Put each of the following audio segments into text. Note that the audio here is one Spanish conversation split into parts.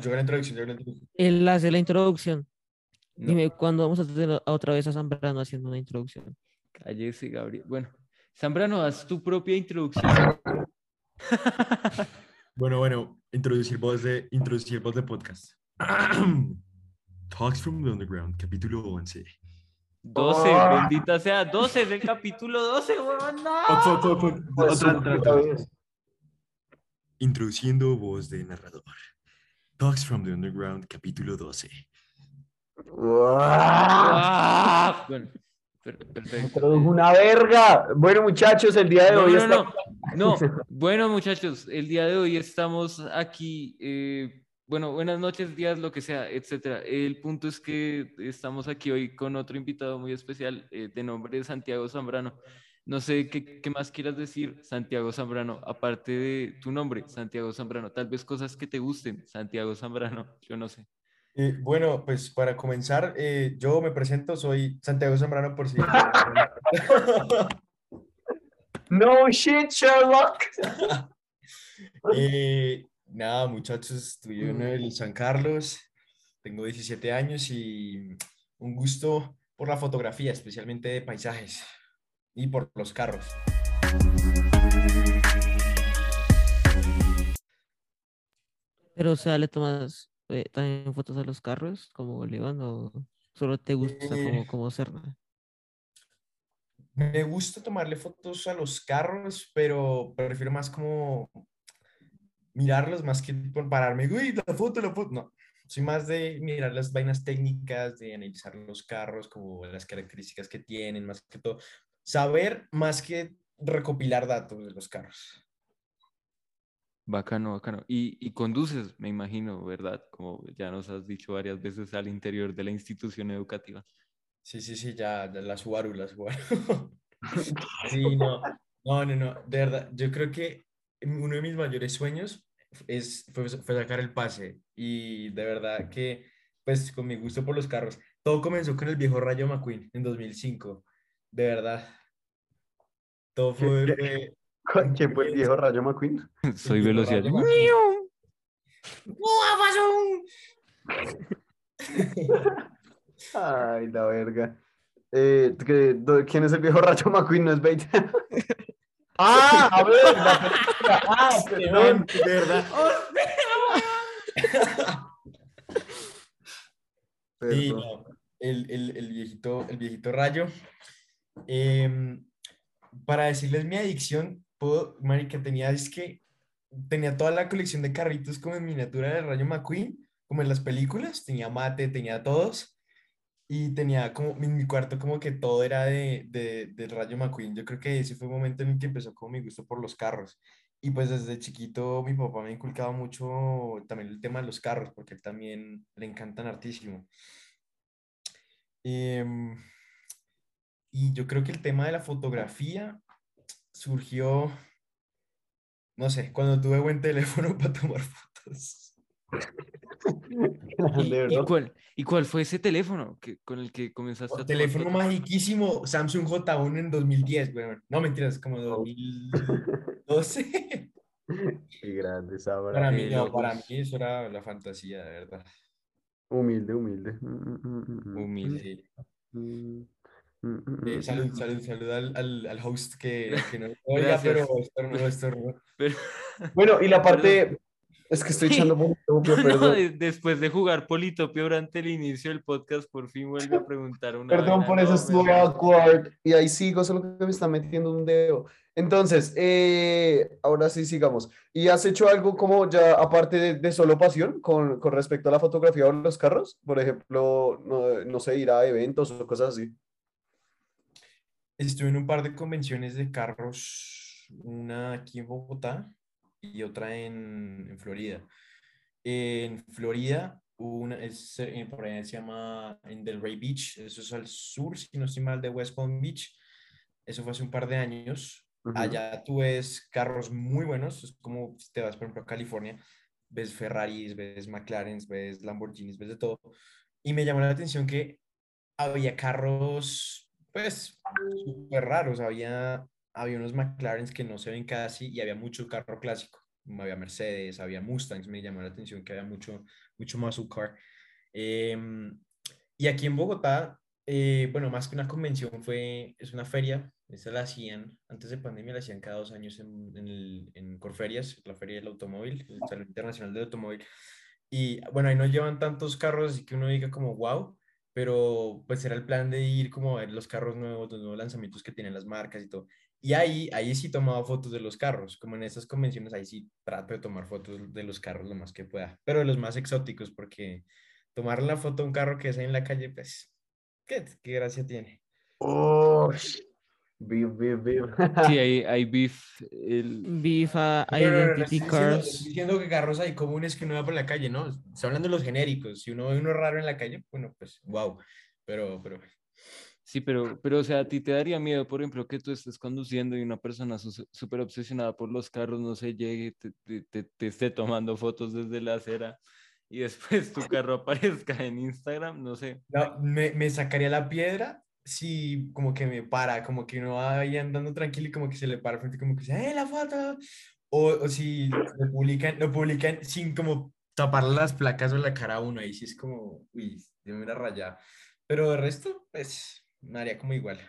Yo la introducción, yo la introducción. Él hace la introducción. No, Dime, ¿cuándo vamos a tener otra vez a Zambrano haciendo una introducción? cállese, Gabriel. Bueno, Zambrano, haz tu propia introducción. Bueno, bueno, introducir voz de, introducir voz de podcast. Talks from the Underground, capítulo 11. 12, Ah. bendita sea, 12 es el capítulo 12, huevón, no. Introduciendo voz de narrador. Talks from the Underground, capítulo 12. Ah, Bueno, per- perfecto. Introdujo una verga. Bueno, muchachos, el día de No, hoy no, está- no, no. Bueno, muchachos, el día de hoy estamos aquí. eh, bueno, buenas noches, días, lo que sea, etcétera. El punto es que estamos aquí hoy con otro invitado muy especial eh, de nombre Santiago Zambrano. No sé qué, qué más quieras decir, Santiago Zambrano, aparte de tu nombre, Santiago Zambrano. Tal vez cosas que te gusten, Santiago Zambrano, yo no sé. Eh, bueno, pues para comenzar, eh, yo me presento, soy Santiago Zambrano por si... No shit, Sherlock. Eh, nada, muchachos, estudié en el San Carlos, tengo 17 años y un gusto por la fotografía, especialmente de paisajes y por los carros. Pero, o sea, ¿le tomas eh, también fotos a los carros como Bolívar o solo te gusta como, Eh, como Serna? Me gusta tomarle fotos a los carros, pero prefiero más como mirarlos más que por pararme, uy, la foto, la foto. No, soy más de mirar las vainas técnicas, de analizar los carros, como las características que tienen, más que todo. Saber más que recopilar datos de los carros. Bacano, bacano. Y, y conduces, me imagino, ¿verdad? Como ya nos has dicho varias veces al interior de la institución educativa. Sí, sí, sí, ya, la Subaru, la Subaru. Sí, no, no, no, no, de verdad, yo creo que uno de mis mayores sueños es, fue, fue sacar el pase y de verdad que, pues, con mi gusto por los carros, todo comenzó con el viejo Rayo McQueen en 2005, de verdad. Todo fue, ¿Qué- fue- ¿Quién fue el viejo Rayo McQueen? Soy velocidad. Rayo McQueen. Ay, la verga. Eh, ¿Quién es el viejo Rayo McQueen? No es Bait. ah, a ver, la película. Ah, perdón. de verdad. Sí, Perdón. no, el, el, el viejito, el viejito rayo. Em, para decirles mi adicción, puedo, marica, tenía, es que tenía toda la colección de carritos como en miniatura del Rayo McQueen, como en las películas, tenía mate, tenía todos, y tenía como, en mi cuarto como que todo era de, de, del Rayo McQueen. Yo creo que ese fue el momento en el que empezó como mi gusto por los carros. Y pues desde chiquito mi papá me inculcaba mucho también el tema de los carros, porque él también le encantan hartísimo. Em, y yo creo que el tema de la fotografía surgió, no sé, cuando tuve buen teléfono para tomar fotos. ¿Y, y cuál, ¿Y cuál fue ese teléfono que, con el que comenzaste a Un teléfono fotos? magiquísimo, Samsung J1 en 2010, weón. No, mentiras, como 2012. Qué grande, Sabra. Para mí, no, para mí eso era la fantasía, de verdad. Humilde, humilde. Mm, mm, mm, Humilde. Mm, Eh, mm, salud, mm. salud, salud al, al, al host que, que no oiga, pero estornudo, estornudo. Pero, Bueno, y la parte. Es que estoy Sí. echando un poquito, no, después de jugar Politopio durante el inicio del podcast, por fin vuelve a preguntar una Perdón por eso estuve awkward. Y ahí sigo, solo que me está metiendo un dedo. Entonces, eh, ahora sí sigamos. ¿Y has hecho algo como ya aparte de, de solo pasión con, con respecto a la fotografía o los carros? Por ejemplo, no, no sé, ir a eventos o cosas así. Estuve en un par de convenciones de carros, una aquí en Bogotá y otra en, en Florida. En Florida, una es, eh, por allá se llama en Delray Beach, eso es al sur, si no estoy mal, de West Palm Beach. Eso fue hace un par de años. Ujú. Allá tú ves carros muy buenos, es como si te vas, por ejemplo, a California, ves Ferraris, ves McLarens, ves Lamborghinis, ves de todo. Y me llamó la atención que había carros, pues, súper raros. Había, había unos McLarens que no se ven casi y había mucho carro clásico. había Mercedes, había Mustangs, me llamó la atención que había mucho, mucho muscle car. Em, y aquí en Bogotá, eh, bueno, más que una convención, fue, es una feria, esta la hacían, antes de pandemia la hacían cada dos años en, en, el, Corferias, la feria del automóvil, el Salón Internacional del Automóvil. Y bueno, ahí no llevan tantos carros, así que uno diga como, wow, pero pues era el plan de ir como a ver los carros nuevos, los nuevos lanzamientos que tienen las marcas y todo. Y ahí, ahí sí tomaba fotos de los carros, como en estas convenciones, ahí sí trato de tomar fotos de los carros lo más que pueda, pero de los más exóticos, porque tomar la foto de un carro que es en la calle, pues, ¿qué, qué gracia tiene? Oh, beef, beef, beef. Sí, hay, hay beef. El... Beef uh, No, no, no, no, Identity estoy diciendo, Cars. estoy diciendo que carros hay comunes que uno va por la calle, ¿no? Estoy hablando de los genéricos. Si uno ve uno raro en la calle, bueno, pues, wow. Pero, pero, Sí, pero, pero, o sea, a ti te daría miedo, por ejemplo, que tú estés conduciendo y una persona súper obsesionada por los carros, no sé, llegue, te, te, te- te esté tomando fotos desde la acera y después tu carro aparezca en Instagram, no sé. no, me, me sacaría la piedra si como que me para, como que uno va ahí andando tranquilo y como que se le para frente, como que dice, ¡eh, la foto! O, o si lo publican, lo publican sin como tapar las placas o la cara a uno, ahí sí es como, uy, de una rayada. Pero de resto, pues, me haría como igual.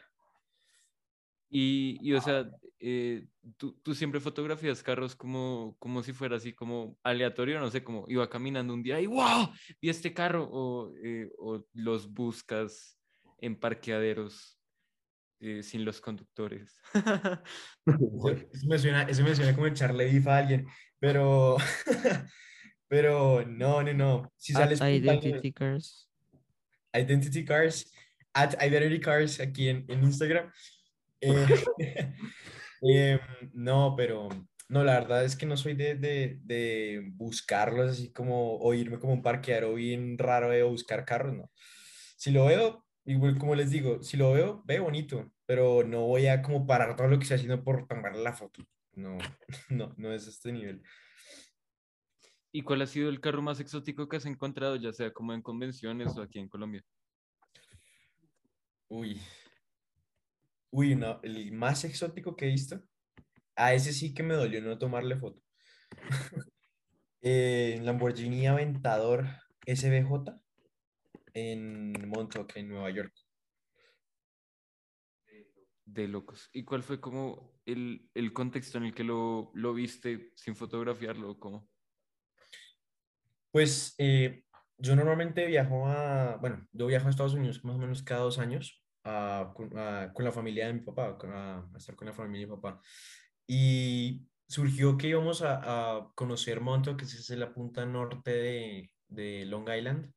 Y, y o sea, eh, tú, tú siempre fotografías carros como, como si fuera así como aleatorio, no sé, como iba caminando un día y ¡wow! Vi este carro, o, eh, o los buscas en parqueaderos eh, sin los conductores. Eso, me suena, eso me suena como echarle bif a alguien, pero, pero no, no, no. Si At sales puntando- Identity Cars. Identity Cars, at Identity Cars aquí en, en Instagram. Eh, em, no, pero no, la verdad es que no soy de, de, de buscarlos así como o irme como un parqueadero bien raro de buscar carros, no. Si lo veo, igual como les digo, si lo veo, ve bonito, pero no voy a como parar todo lo que estoy haciendo por tomar la foto. No, no, no es este nivel. ¿Y cuál ha sido el carro más exótico que has encontrado, ya sea como en convenciones o aquí en Colombia? Uy. Uy, no, el más exótico que he visto. A ese sí que me dolió no tomarle foto. Eh, Lamborghini Aventador SBJ en Montauk, en Nueva York. De locos. ¿Y cuál fue como el, el contexto en el que lo, lo viste sin fotografiarlo? o ¿Cómo? Pues eh, yo normalmente viajo a, bueno, yo viajo a Estados Unidos más o menos cada dos años a- con, a- con la familia de mi papá, a, a estar con la familia de mi papá. Y surgió que íbamos a, a conocer Montauk, que es la punta norte de, de Long Island.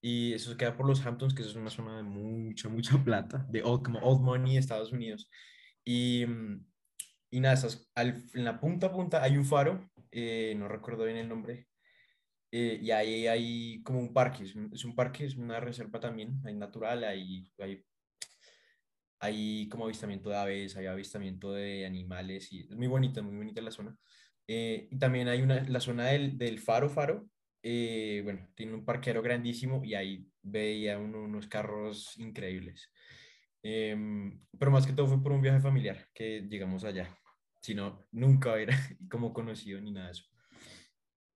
Y eso queda por los Hamptons, que es una zona de mucha, mucha plata, de old, como old money Estados Unidos. Y, mm, y nada, estás al- en la punta a punta hay un faro, eh, no recuerdo bien el nombre, eh, y ahí hay como un parque, es un, es un parque, es una reserva también, hay natural, hay, hay, hay como avistamiento de aves, hay avistamiento de animales, y es muy bonita, muy bonita la zona. Eh, y también hay una, la zona del, del faro, faro, eh, bueno, tiene un parqueadero grandísimo y ahí veía uno- unos carros increíbles. Em, pero más que todo fue por un viaje familiar que llegamos allá. Si no, nunca hubiera como conocido ni nada de eso.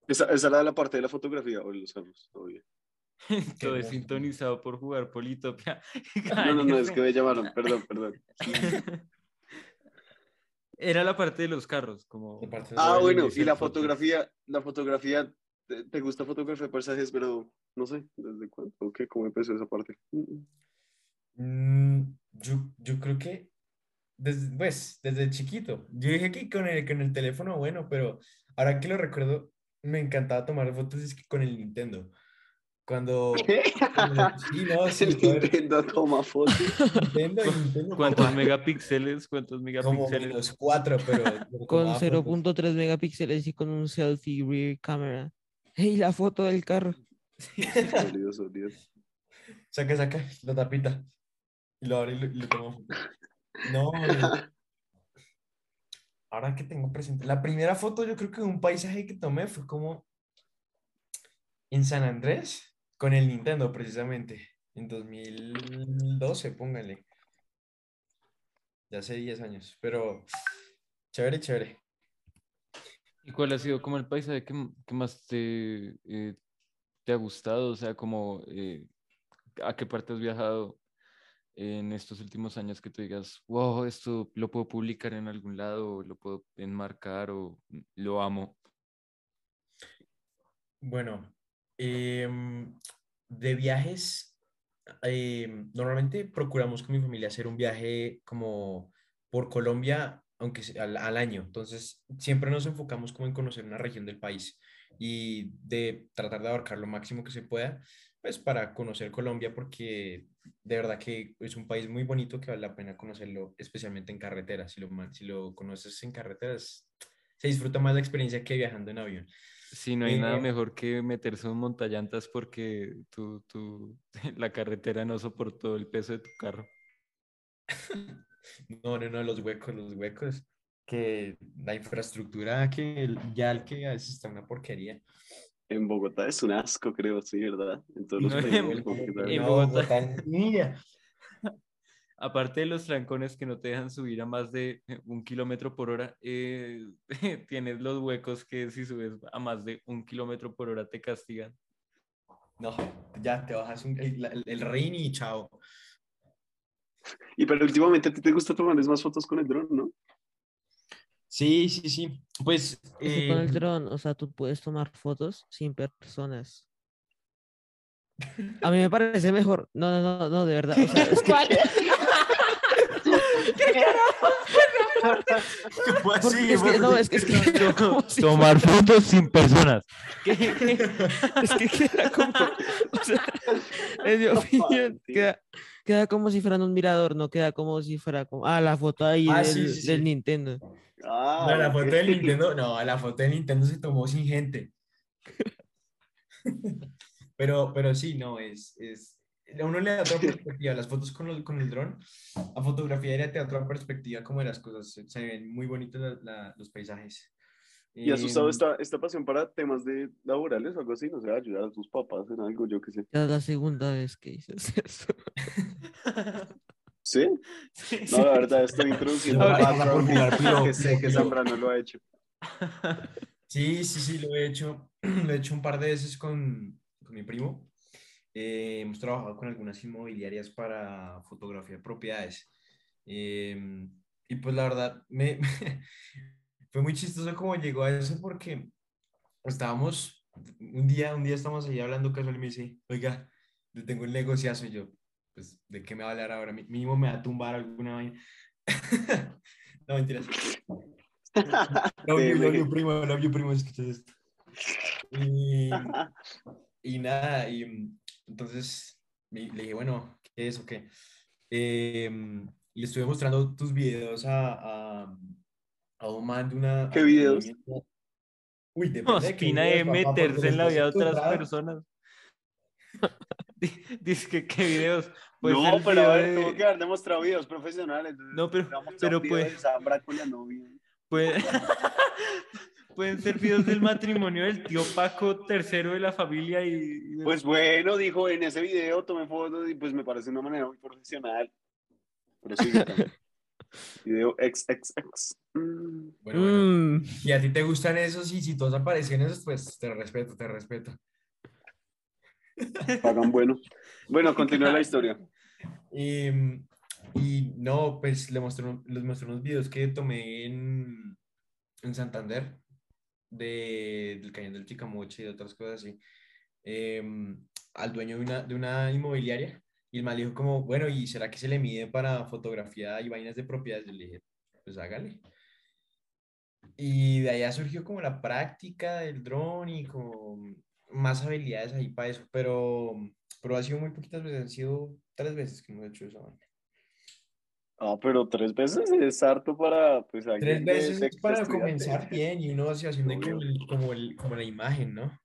Esa, esa era la parte de la fotografía o los carros. todo es sintonizado por jugar Politopia. No, no, no, es que me llamaron, perdón, perdón. Era la parte de los carros, como... Ah, Bueno, y la fotografía, la fotografía, ¿te, te gusta fotografiar paisajes? Pero no sé, ¿desde cuándo? ¿O qué? ¿Cómo empezó esa parte? Mm, yo, yo creo que desde, pues, desde chiquito. Yo dije que con el, con el teléfono, bueno, pero ahora que lo recuerdo, me encantaba tomar fotos es que con el Nintendo. Cuando... ¿Qué? cuando- sí, no, sí, El Nintendo toma fotos. Nintendo, Nintendo ¿Cuántos como- megapíxeles? ¿Cuántos Como megapíxeles? menos cuatro, pero... Con tomaba fotos. 0.3 megapíxeles y con un selfie rear camera. ¡Hey, la foto del carro! Sólido, sólido. Saca, saca, la tapita. Y lo abre y lo, y lo toma foto. No, no. Ahora que tengo presente. La primera foto, yo creo que un paisaje que tomé fue como en San Andrés con el Nintendo, precisamente. En 2012, póngale. Ya hace 10 años. Pero chévere, chévere. ¿Y cuál ha sido como el paisaje que, más te, eh, te ha gustado? O sea, como eh, a qué parte has viajado en estos últimos años que tú digas, wow, esto lo puedo publicar en algún lado, lo puedo enmarcar o "Mm, lo amo. Bueno, em, de viajes, em, normalmente procuramos con mi familia hacer un viaje como por Colombia, aunque al, al año. Entonces, siempre nos enfocamos como en conocer una región del país y de tratar de abarcar lo máximo que se pueda, pues para conocer Colombia, porque de verdad que es un país muy bonito que vale la pena conocerlo, especialmente en carretera. Si lo, si lo conoces en carreteras, se disfruta más la experiencia que viajando en avión. Sí, no hay nada Eh, mejor que meterse en montallantas porque tu, tu, la carretera no soportó el peso de tu carro. No, no, no, los huecos, los huecos, que la infraestructura que el- ya el que a veces está una porquería. En Bogotá es un asco, creo, sí, ¿verdad? En todos los No, países. en- en Bogotá. Bogotá, mira. Aparte de los trancones que no te dejan subir a más de eh, un kilómetro por hora, eh, tienes los huecos que si subes a más de un kilómetro por hora te castigan. No, ya te bajas un- el, el, el y chao. Y pero últimamente a ti te gusta tomar más fotos con el dron, ¿no? Sí, sí, sí. Pues con el eh, dron, o sea, tú puedes tomar fotos sin personas. A mí me parece mejor. No, no, no, no, de verdad. O sea, es que, ¿cómo porque así? es que- no, Porque- es que, es que como si Tomar fotos sin personas. Es que queda como, o sea, en mi opinión, queda, queda como si fueran un mirador, no queda como si fuera como, ah, la foto ahí Ah, del, sí, sí, del sí. Nintendo. Ah, No, la foto del Nintendo, no, la foto del Nintendo se tomó sin gente. Pero, pero sí, no, es, es, a uno le da otra perspectiva, las fotos con, el- con el dron, a fotografía te da otra perspectiva como de las cosas, se, ven muy bonitos la- la- los paisajes. ¿Y has usado Em, esta, esta pasión para temas de laborales o algo así? No sé, ayudar a tus papás en algo, yo qué sé. Ya es la segunda vez que dices eso. ¿Sí? Sí. No, la verdad, estoy introduciendo Ahora- que sé que Zambrano lo ha hecho. Sí, sí, sí, lo he hecho. Lo he hecho un par de veces con, con mi primo. Eh, hemos trabajado con algunas inmobiliarias para fotografía de propiedades. Em, y pues la verdad, me, fue muy chistoso cómo llegó a eso porque estábamos, un día, un día estamos ahí hablando casual y me dice, oiga, le tengo el negociazo y yo, pues, ¿de qué me va a hablar ahora? Mínimo me va a tumbar alguna vaina. no, mentiras. Love you, love you, primo, love you, primo, escuchas esto. Y, y nada, y entonces me- le dije, bueno, ¿qué es o qué? Em, y le estuve mostrando tus videos a, a, a un man de una... ¿Qué a videos? movimiento- Uy, de qué Ospina de videos, papá, meterse en la vida de otras personas. Di- Dice que qué videos. Puede no, pero a video ver, de- tuvo que haber demostrado videos profesionales. No, pero- a pero pues- puede- Pueden ser videos del matrimonio del tío Paco, tercero de la familia y... Pues bueno, dijo, en ese video tomé fotos y pues me parece una manera muy profesional. Pero sí, video XXX. Mm. Bueno, bueno. Mm, Y a ti te gustan esos y si todos aparecen esos, pues te respeto, te respeto. Pagan bueno. Bueno, continúa la historia. Y, y no, pues le mostré, les mostré unos videos que tomé en, en Santander, de, del Cañón del Chicamoche y de otras cosas así, em, al dueño de una, de una inmobiliaria. Y el mal dijo como, bueno, ¿y será que se le mide para fotografía y vainas de propiedades? Yo le dije, pues hágale. Y de allá surgió como la práctica del dron y como más habilidades ahí para eso, pero, pero ha sido muy poquitas veces, han sido tres veces que hemos hecho eso. Ah, pero tres veces es harto para, pues, Tres de- veces de- es para de estudiante. comenzar bien y uno así haciendo como, el- como, el- como la imagen, ¿no?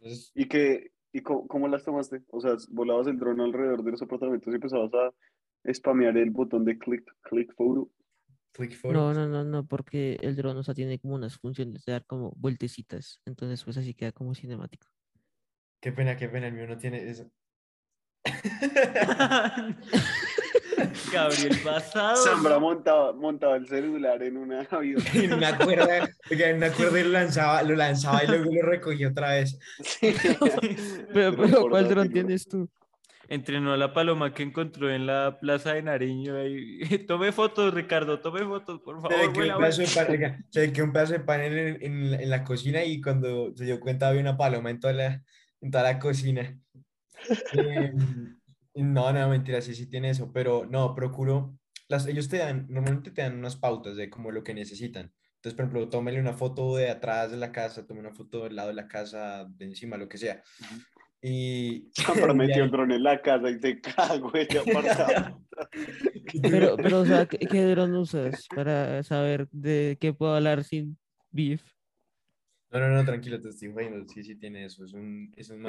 Entonces, ¿Y, que, y cómo, cómo las tomaste? O sea, volabas el dron alrededor de los apartamentos y empezabas a spamear el botón de click, click photo. click No, photos. no, no, no, porque el dron, o sea, tiene como unas funciones de dar como vueltecitas. Entonces, pues así queda como cinemático. Qué pena, qué pena, el mío no tiene eso. Gabriel pasado. Zambra montaba, montaba el celular en una avión. En una cuerda, oiga, en una cuerda y lo lanzaba, lo lanzaba y luego lo recogía otra vez. Sí. Pero, pero ¿cuál dron tienes tú? Entrenó a la paloma que encontró en la plaza de Nariño. ahí. Tome fotos, Ricardo, tome fotos, por Se le favor. quedó vuela, un pedazo de vuela. pan, oiga, se le quedó un pedazo de pan en, en- en la- cocina y cuando se dio cuenta había una paloma en toda la, en toda la cocina. Em, no, no, mentira, sí, sí tiene eso, pero no, procuro, las, ellos te dan, normalmente te dan unas pautas de como lo que necesitan. Entonces, por ejemplo, tómele una foto de atrás de la casa, tome una foto del lado de la casa, de encima, lo que sea. Y, Zambra y metió ahí- el dron en la casa y se cagó el apartamento. Pero, pero, o sea, ¿qué, qué dron usas para saber de qué puedo hablar sin beef? No, no, no, tranquilo, te estoy jodiendo. Sí, sí tiene eso. Es un, es un.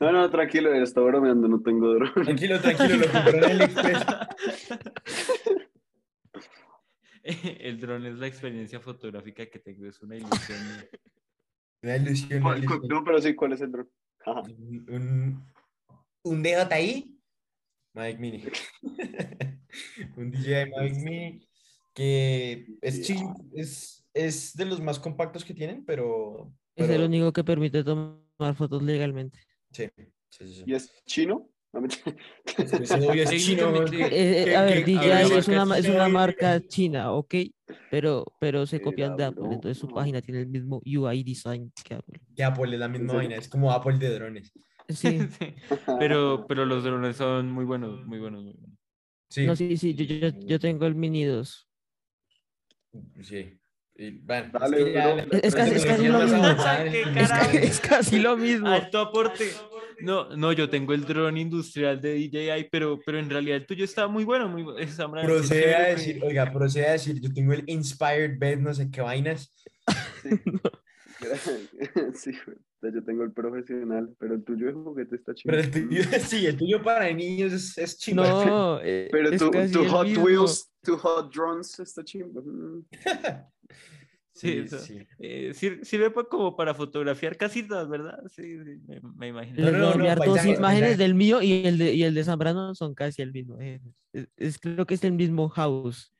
No, no, tranquilo, está bromeando, no tengo dron. Tranquilo, tranquilo, lo compré en el Express. El dron es la experiencia fotográfica que tengo, es una ilusión. Una ilusión, una ¿Cuál- cuál- ilusión. No, pero sí, ¿cuál es el dron? Ajá. Un, un, DJI Mavic Mini. un DJI Mavic Mini que es chill, es, es de los más compactos que tienen, pero... Es el único que permite tomar fotos legalmente. Sí, sí, sí. ¿Y es chino? A ver, DJI es una, es una china, marca china, ok, pero, pero se copian de Apple, entonces su página tiene el mismo UI design que Apple. Que Apple es la misma vaina, es como Apple de drones. Sí, Sí, Pero, pero los drones son muy buenos, muy buenos, muy buenos. Sí, no, sí, sí, yo, yo, yo tengo el Mini 2. sí. Y, bueno, Dale, que ya bro. la- Es- es casi- es lo mismo. Es, es casi lo. Alto aporte. No, no, yo tengo el dron industrial de DJI, pero, pero en realidad el tuyo está muy bueno. Muy, Procede a decir, oiga, procede a decir, yo tengo el Inspired Bed, no sé qué vainas. Sí, yo tengo el profesional, pero el tuyo de juguete está chido. Pero el tuyo, sí, el tuyo para niños es, es chimba. No, eh, Pero es tu, tu Hot mismo. Wheels, tu Hot Drones está chido. Sí, Sí, eso. sí. Eh, sir- sirve como para fotografiar casitas, ¿verdad? Sí, sí, me, me imagino. No, no, no, dos imágenes del mío y el de, y el de Zambrano son casi el mismo. eh, Es, es- creo que es el mismo house,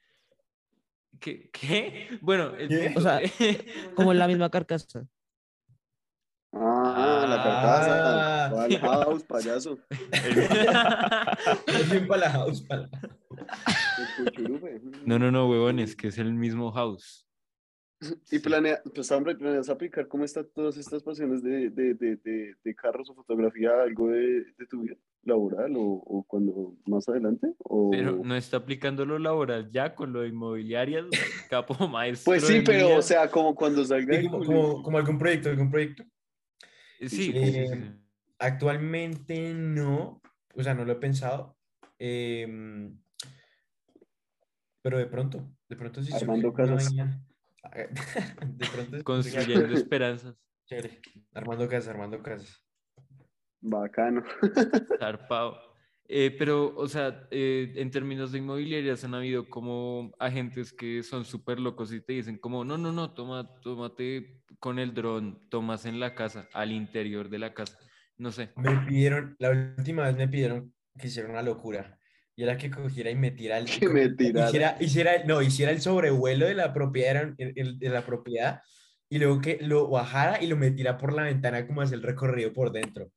¿Qué? ¿Qué? Bueno, el ¿Qué? O sea, como la misma carcasa. Ah, la Ah. carcasa. Va al house, payaso. Es bien para la house, para la-. No, no, no, huevones, que es el mismo house. Y planea, pues hombre, planeas aplicar cómo están todas estas pasiones de, de, de, de, de carros o fotografía, algo de, de tu vida laboral o, o cuando más adelante? O... Pero no está aplicando lo laboral ya con lo de inmobiliarias, capo maestro. Pues sí, pero o sea, como cuando salga Sí, como, colegio. como, como algún proyecto, algún proyecto. Sí, sí, eh, sí, sí. Actualmente no, o sea, no lo he pensado. em, pero de pronto, de pronto sí Armando casas. De pronto Construyendo esperanzas. Chévere. Armando casas, armando casas. Bacano. Zarpado. Eh, pero, o sea, eh, en términos de inmobiliarias han habido como agentes que son súper locos y te dicen como, no, no, no, toma, tómate con el dron, tomas en la casa, al interior de la casa. No sé. Me pidieron, la última vez me pidieron que hiciera una locura. Y era que cogiera y me tirara el, Que me tirara. hiciera, hiciera, no, hiciera el sobrevuelo de la propiedad, de la propiedad y luego que lo bajara y lo metiera por la ventana como hacer el recorrido por dentro.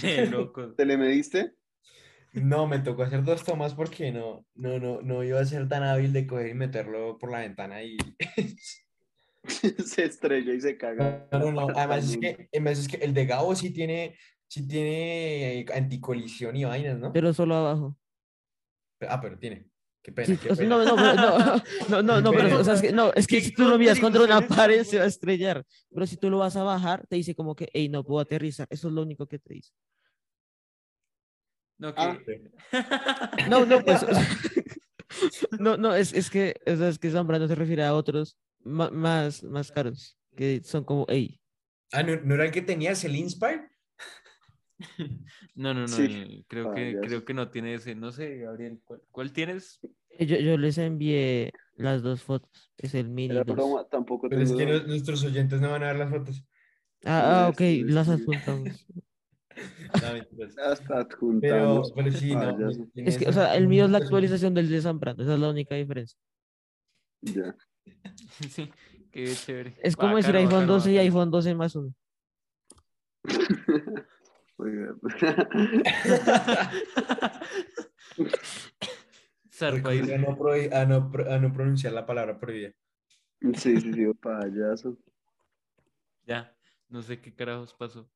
Qué loco. ¿Te le mediste? No, me tocó hacer dos tomas porque no, no, no, no iba a ser tan hábil de coger y meterlo por la ventana y... se estrella y se caga. No, no, no. Además es que, además es que el de Gabo sí tiene, sí tiene eh, anticolisión y vainas, ¿no? Pero solo abajo. Ah, pero tiene. Qué pena, Sí, qué o sea, pena. no, no, pero no, no, no, no, pero, o sea, es que, no, es que ¿Qué si tú lo miras contra una pared se va a estrellar, pero si tú lo vas a bajar, te dice como que, hey, no puedo aterrizar, eso es lo único que te dice. No, Ah. No, no, pues, o sea, no, no, es, es que, o sea, es que Zambrano se refiere a otros más, más caros, que son como, hey, Ah, ¿no, ¿no era el que tenías, el Inspire? No, no, no, Sí. creo que, Payaso. creo que no tiene ese, no sé, Gabriel, ¿cuál, cuál tienes? yo, yo les envié las dos fotos, es el mini Era 2. broma, tampoco Pero es tengo que nuestros oyentes no van a ver las fotos. Ah, ah, ok, Sí, las sí. adjuntamos. No. Hasta Pero, adjuntamos. pero sí, no. payaso. en Es que, o sea, el mío es la actualización del de Zambrano, esa es la única diferencia. Ya. Sí, qué chévere. Es como decir iPhone bacano, 12 y iPhone 12 más uno. A no, prohi- a no pro- a no pronunciar la palabra prohibida. Sí, sí, sí, payaso. Ya, no sé qué carajos pasó.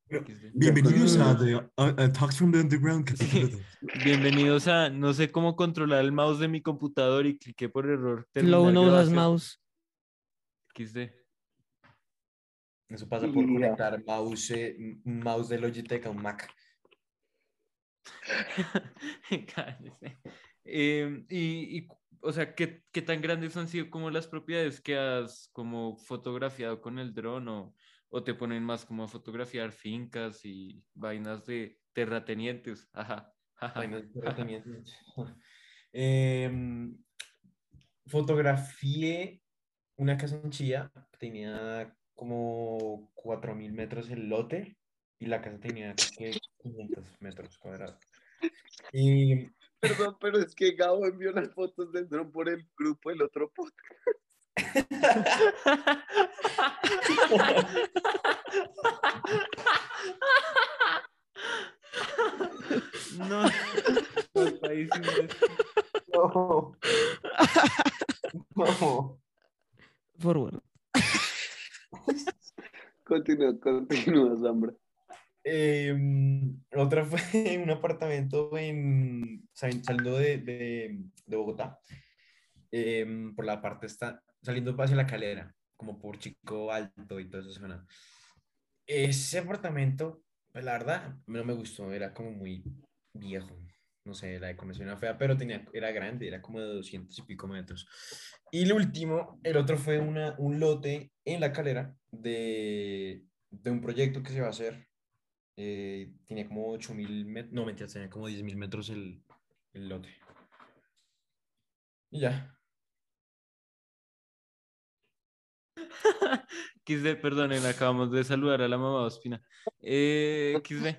Bienvenidos a The uh, Talks from the Underground. Bienvenidos a no sé cómo controlar el mouse de mi computador y cliqué por error. Lo uno usas mouse. XD. Eso pasa por Ya. conectar mouse, eh, un mouse de Logitech a un Mac. Cállese. Em, y, y, o sea, ¿qué, qué tan grandes han sido como las propiedades que has como fotografiado con el dron o, o te ponen más como a fotografiar fincas y vainas de terratenientes? Ajá. ajá, Vainas de tratamiento. Em, fotografié una casa en Chía que tenía como 4.000 metros el lote y la casa tenía creo que 500 metros cuadrados. Y Perdón, pero es que Gabo envió las fotos del dron por el grupo del otro podcast. No, no, no. Forward. Continúa, continúa, Zambra. Em, otra fue en un apartamento en, sal- saliendo de, de- de Bogotá, em, por la parte está, saliendo hacia la calera, como por Chico Alto y toda esa zona. Ese apartamento, pues la verdad, no me gustó, era como muy viejo, no sé, la decoración era fea, pero tenía, era grande, era como de 200 y pico metros. Y el último, el otro fue una, un lote en la calera de, de un proyecto que se va a hacer eh, tenía como 8000 metros, no mentiras, tenía como 10.000 metros el, el lote. Y ya. XD, perdonen, acabamos de saludar a la mamá Ospina. Eh, XD.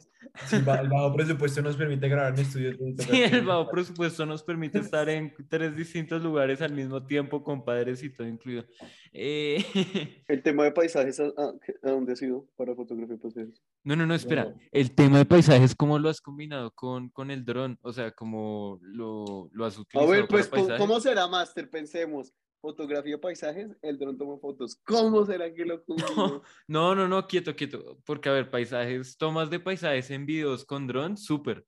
Sí, el bajo presupuesto nos permite grabar en estudio. Sí, el bajo presupuesto nos permite estar en tres distintos lugares al mismo tiempo con padres y todo incluido. Eh, El tema de paisajes, ¿a, a- a dónde ha sido para fotografía paisajes? No, no, no, espera. No. El tema de paisajes, ¿cómo lo has combinado con, con el dron? O sea, ¿cómo lo, lo has A utilizado ver, pues, para. ¿cómo será, Master? Pensemos. Fotografía de paisajes, el dron toma fotos. ¿Cómo será que lo combinó? No, no, no, quieto, quieto. Porque, a ver, paisajes, tomas de paisajes en videos con dron, súper.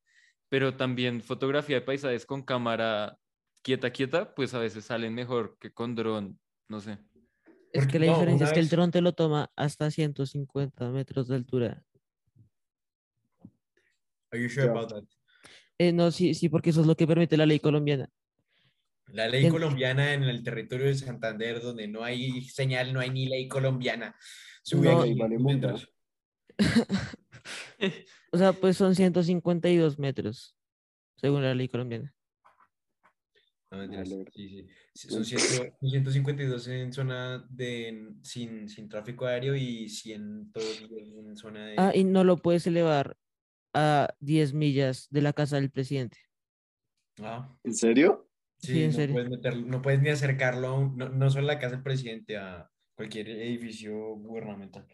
Pero también fotografía de paisajes con cámara quieta, quieta, pues a veces salen mejor que con dron, no sé. Es Porque que la no, diferencia es que el dron te lo toma hasta 150 metros de altura. Are you sure about that? Eh, no, sí, sí, porque eso es lo que permite la ley colombiana. La ley colombiana en el territorio de Santander, donde no hay señal, no hay ni ley colombiana. Sube No. a Ahí 500 vale multa. metros. O sea, pues son 152 metros, según la ley colombiana. No, sí, sí. Son 100 son 152 en zona de, sin, sin tráfico aéreo y 110 en zona de... Ah, y no lo puedes elevar a 10 millas de la casa del presidente. Ah, ¿En serio? Sí, sí, en no serio. puedes meterlo- no puedes ni acercarlo, a un- no, no solo a la casa del presidente, a cualquier edificio gubernamental.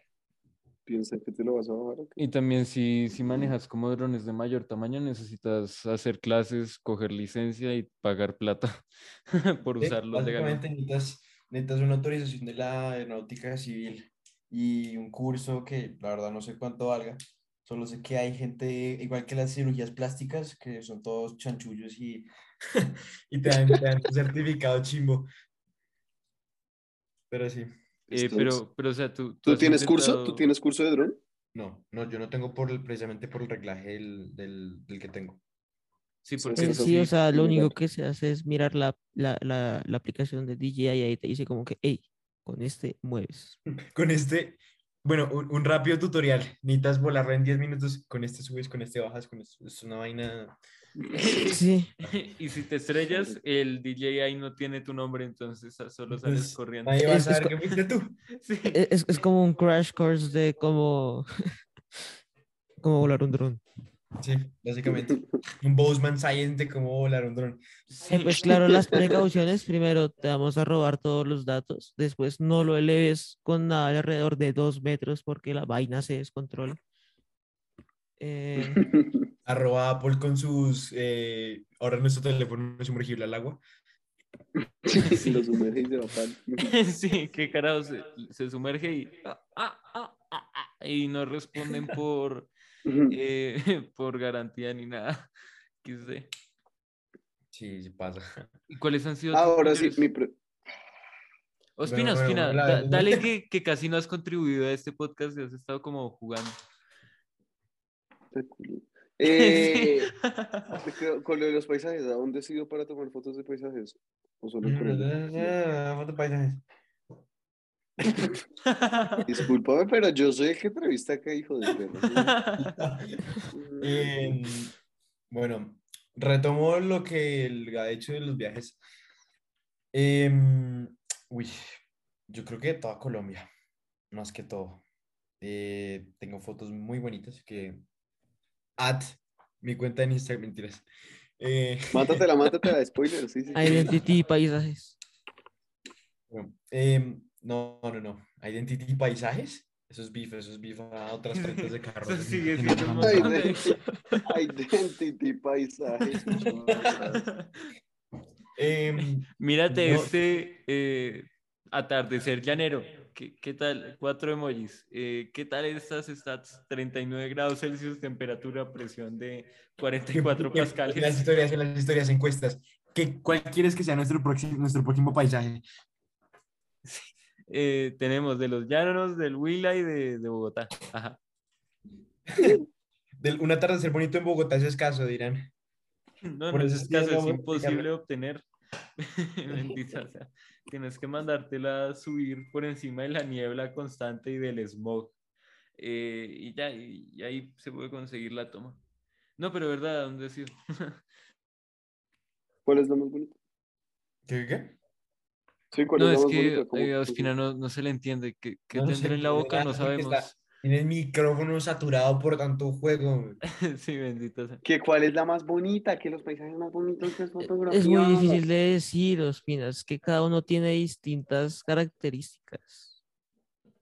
¿Piensa que te lo vas a bajar? Y también si, si manejas como drones de mayor tamaño, necesitas hacer clases, coger licencia y pagar plata por Sí, usarlos legalmente. básicamente necesitas, necesitas una autorización de la aeronáutica civil y un curso que la verdad no sé cuánto valga. Solo sé que hay gente, igual que las cirugías plásticas, que son todos chanchullos y, y te dan, te dan tu certificado chimbo. Pero sí, Eh, pero, pero, o sea, tú, ¿Tú has tienes curso? ¿Tú intentado- tienes curso de dron? no, no, yo no tengo por el, precisamente por el reglaje del, del, del que tengo. Sí, Sí, porque sí, eso sí, o sea, lo único que se hace es mirar la, la, la, la aplicación de DJI y ahí te dice como que, hey, con este mueves. Con este, bueno, un, un rápido tutorial. Necesitas volarlo en 10 minutos. Con este subes, con este bajas, con esto. Es una vaina. Sí, y si te estrellas, el DJI no tiene tu nombre, entonces solo sales Entonces, corriendo. Nadie va a Es- es saber co- que fuiste tú. Sí. e- es, es como un crash course de cómo, cómo volar un dron. Sí, básicamente. Un Boseman Science de cómo volar un dron. Eh, pues claro, las precauciones, primero te vamos a robar todos los datos, después no lo eleves con nada alrededor de dos metros porque la vaina se descontrola. Eh, Arroba Apple con sus. eh, ahora nuestro teléfono es sumergible al agua. Si lo sumerge y se va sí, qué carajo, se, se sumerge y, ah, ah, ah, y no responden por, eh, por garantía ni nada. XD. Sí, sí pasa. ¿Y cuáles han sido Ahora sí, mi pre- Ospina, Bueno, bueno, Ospina, la- da- la- dale que, que casi no has contribuido a este podcast y has estado como jugando. Eh, con lo de los paisajes, ¿a dónde has ido para tomar fotos de paisajes? ¿O solo por allá? Foto paisajes. Discúlpame, pero yo soy el que entrevista acá, hijo de perro. Em, bueno, retomo lo que el ha hecho de los viajes. Em, uy, yo creo que toda Colombia, más que todo. Eh, tengo fotos muy bonitas que... At mi cuenta en Instagram, mentiras. Eh, Mátatela, mátatela, spoiler, sí, sí. sí. Identity, paisajes. bueno, em, no, no, no. Identity Paisajes. Eso es beef, eso es beef a otras cuentas de carros. Eso sigue de- Identity, identity paisajes. Em, Mírate No. este eh, atardecer llanero. ¿Qué, qué tal? Cuatro emojis. Eh, ¿Qué tal estas stats? 39 grados Celsius, temperatura, presión de 44 ¿Qué- Las pascales. historias, las historias, encuestas. ¿Qué, ¿Cuál quieres que sea nuestro próximo, nuestro próximo paisaje? Eh, tenemos de los llanos, del Huila y de, de Bogotá. Ajá. Del, un atardecer bonito en Bogotá es escaso, dirán. No, Por no eso es escaso, es imposible obtener. Bendita sea. Tienes que mandártela a subir por encima de la niebla constante y del smog. Eh, y ya, y, y ahí se puede conseguir la toma. No, pero verdad, ¿dónde has ido? ¿Cuál es la más bonita? ¿Qué? qué? Sí, ¿cuál No, es la es más que eh, a Ospina no, no se le entiende. ¿Qué, qué No en la boca? No nada porque está- sabemos. Tiene el micrófono saturado por tanto juego. sí, bendita sea. ¿Que ¿Cuál es la más bonita? ¿Que los paisajes más bonitos que es fotografía? Es muy difícil de decir, Ospina, es que cada uno tiene distintas características.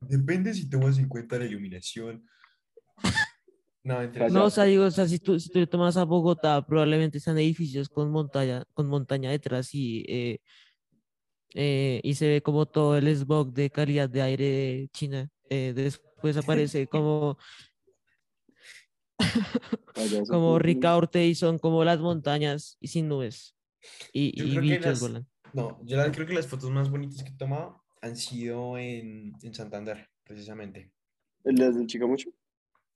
Depende si tomas en cuenta la iluminación. No. No, o sea, digo, o sea, si tú, si tú tomas a Bogotá, probablemente sean edificios con montaña, con montaña detrás y, eh, eh, y se ve como todo el smog de calidad de aire de China. Eh, después aparece como, como Ricaurte y son como las montañas y sin nubes. Y, y bichos las- volan. No, yo la- creo que las fotos más bonitas que he tomado han sido en, en Santander, precisamente. ¿Las del Chicamocho?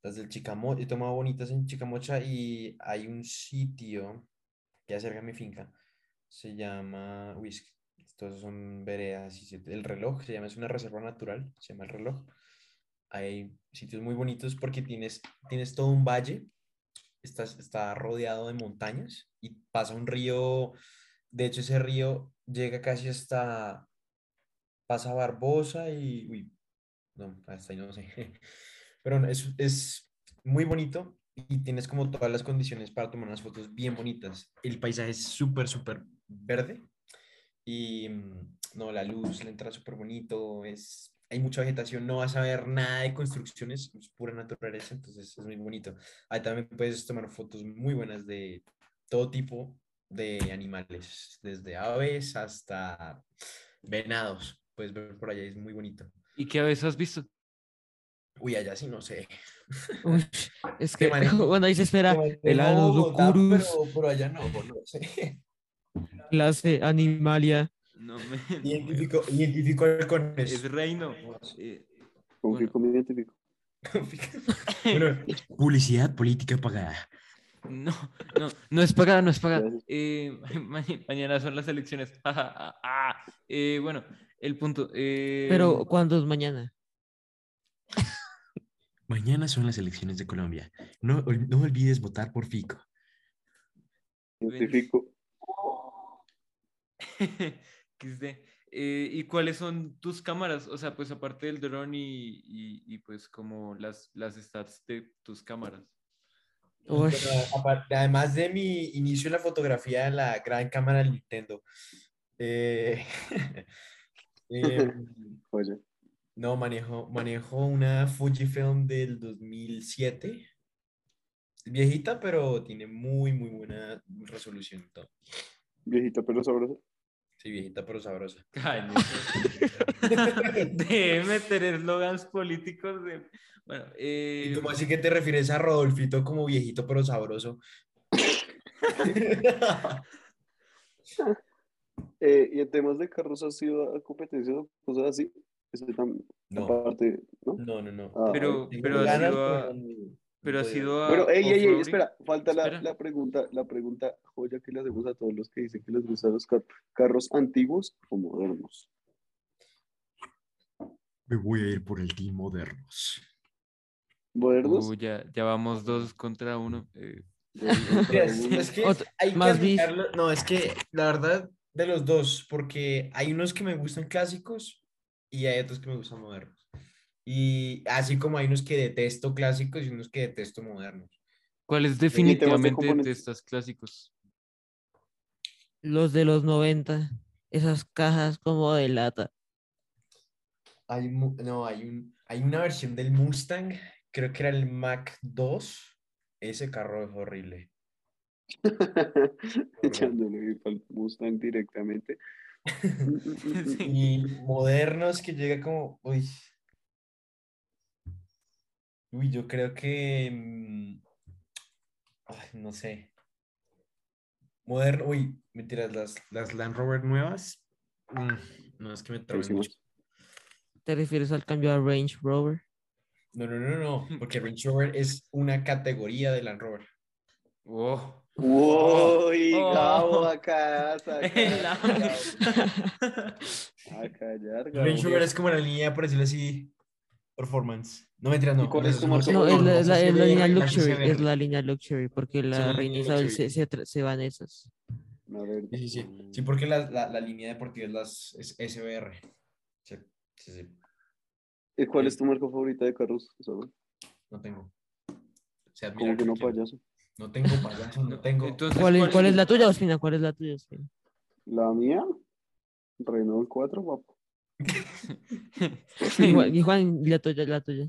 Las del Chicamocha, he tomado bonitas en Chicamocha y hay un sitio que acerca de mi finca. Se llama, que estos son veredas y el reloj, se llama, es una reserva natural, se llama el reloj. Hay sitios muy bonitos porque tienes, tienes todo un valle, estás, está rodeado de montañas y pasa un río, de hecho ese río llega casi hasta, pasa Barbosa y, uy, no, hasta ahí no sé. Pero es, es muy bonito y tienes como todas las condiciones para tomar unas fotos bien bonitas. El paisaje es súper, súper verde y mm, no, la luz le entra súper bonito, es, hay mucha vegetación, no vas a ver nada de construcciones, es pura naturaleza, entonces es muy bonito. Ahí también puedes tomar fotos muy buenas de todo tipo de animales, desde aves hasta venados. Puedes ver por allá, es muy bonito. ¿Y qué veces has visto? Uy, allá sí no sé. Uy, es que cuando ahí se espera el pero por allá no, no sé. clase Animalia. No me. Identifico, identifico halcones. Es reino. Eh, Confío con mi identifico. bueno, publicidad política pagada. No, no, no es pagada, no es pagada. Eh, ma- mañana son las elecciones. Ah. Eh, bueno, el punto. eh, Pero ¿cuándo es mañana? Mañana son las elecciones de Colombia. No, ol- no olvides votar por Fico. Identifico. XD. Eh, ¿y cuáles son tus cámaras? O sea, pues aparte del drone y, y, y, pues como las, las stats de tus cámaras. Uy, además de mi inicio en la fotografía en la gran cámara del Nintendo. eh, Oye, no, manejo, manejo una Fujifilm del 2007. Es viejita, pero tiene muy, muy buena resolución. todo. viejita pero sabrosa. Sí, viejita, pero sabrosa. de meter eslogans políticos de... Bueno, ¿Y eh, cómo así que te refieres a Rodolfito como viejito, pero sabroso? Eh, y en temas de carros has ido a competencias o cosas así. Eso tam- No, aparte, ¿no? no, no, no. Ah, Pero- pero ha sido pero ha sido a Bueno, ey, ey, ey, espera, falta la, Espera. la pregunta, la pregunta joya que le hacemos a todos los que dicen que les gustan los car- carros antiguos o modernos. Me voy a ir por el team modernos. ¿Modernos? Uy, ya, ya vamos dos contra uno. eh, es, es que hay más No, es que la verdad, de los dos, porque hay unos que me gustan clásicos y hay otros que me gustan modernos. Y así como hay unos que detesto clásicos y unos que detesto modernos. ¿Cuáles de definitivamente detestas clásicos? los de los 90, esas cajas como de lata. Hay, no, hay, un, hay una versión del Mustang, creo que era el Mac 2. Ese carro es horrible. Echándole al Mustang directamente. Y modernos que llega como, uy. Uy, yo creo que, mm, ay, no sé. Moderno, uy, mentiras, las, las Land Rover nuevas. mm, no, es que me traen mucho. ¿Te refieres al cambio a Range Rover? No, no, no, no, porque Range Rover es una categoría de Land Rover. Oh. Uy, Oh. Gabo, acá, saca, El Gabo. A callar, Gabo. Range Rover es como la línea, por decirlo así, performance. No, mentiras, no. ¿Y cuál es tu marca No, es la, es línea Luxury, es la línea Luxury, porque la reina Isabel se, se, se va en esas. A ver. Sí, sí, sí. Sí, porque la, la, la línea deportiva es las es SBR. Sí, sí, sí. ¿Y ¿Cuál es tu marca favorita de carros? ¿Sabes? No tengo. O Como que no, payaso. No tengo payaso, no tengo. Entonces, ¿Cuál es, cuál es la tuya, Ospina? ¿Cuál es la tuya, Ospina? La mía, Renault 4, guapo. Y Juan, y Juan, la tuya, la tuya.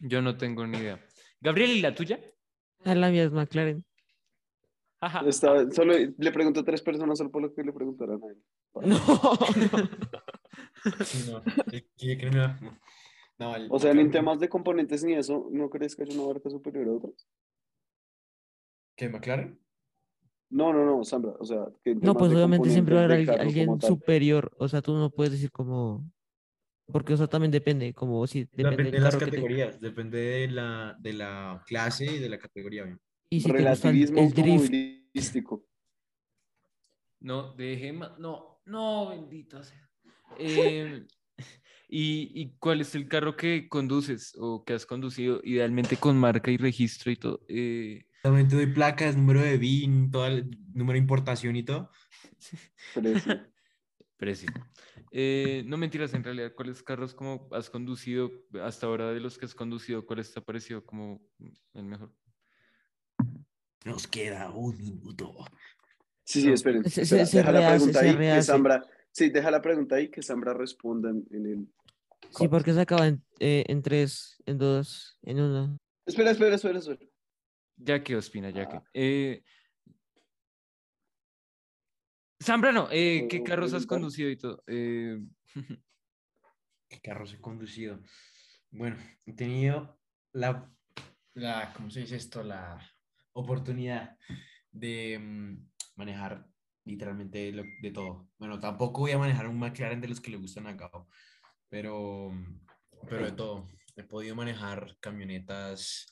Yo no tengo ni idea. Gabriel, ¿y la tuya? Ah, la mía es McLaren. Ajá. Está, solo le pregunto a tres personas solo por lo que le preguntarán a él. No, no. Sí, el- O sea, en temas de componentes ni eso, ¿no crees que haya una marca superior a otras? ¿Qué, McLaren? No, no, no, Sandra. O sea, que No, pues obviamente siempre va a haber alguien, superior. O sea, tú no puedes decir como. Porque, o sea, también depende. Como si depende, Depende de las te- categorías, depende de la, de la clase y de la categoría. bien. Y si Relativismo el drift. No, deje. No, no, bendito sea. Eh, ¿y, ¿Y cuál es el carro que conduces o que has conducido idealmente con marca y registro y todo? Eh, También te doy placas, número de BIN, todo el número de importación y todo. Precio. precio. Eh, no mentiras, en realidad, ¿cuáles carros como has conducido hasta ahora de los que has conducido? ¿Cuál te ha parecido como el mejor? Nos queda un minuto. Sí, sí, esperen. Se- espera, se- se deja la pregunta ahí, que rehace. Sambra, sí, deja la pregunta ahí, que Sambra responda en, en el... Sí, porque se acaba en, eh, en tres, en dos, en uno. Espera, espera, espera, espera. Ya que, Ospina, ya que. Ah. Eh, Zambrano, eh, ¿qué ¿Puedo carros has preguntar? conducido y todo? Eh, ¿Qué carros he conducido? Bueno, he tenido la, la, ¿cómo se dice esto? La oportunidad de mm, manejar literalmente lo- de todo. Bueno, tampoco voy a manejar un McLaren de los que le gustan a Gabo, pero, pero de todo. He podido manejar camionetas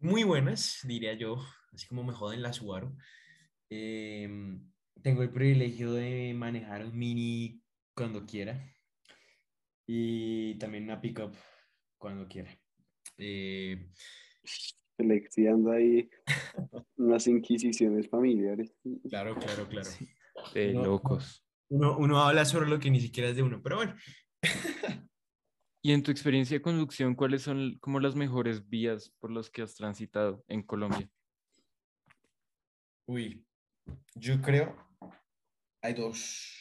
muy buenas, diría yo, así como me joden la Subaru. Em, tengo el privilegio de manejar un Mini cuando quiera y también una pickup cuando quiera. Eh, Seleccionando ahí unas inquisiciones familiares. claro, claro, claro. de locos. Uno, uno habla sobre lo que ni siquiera es de uno, pero bueno. Y en tu experiencia de conducción, ¿cuáles son como las mejores vías por las que has transitado en Colombia? Uy, yo creo, hay dos.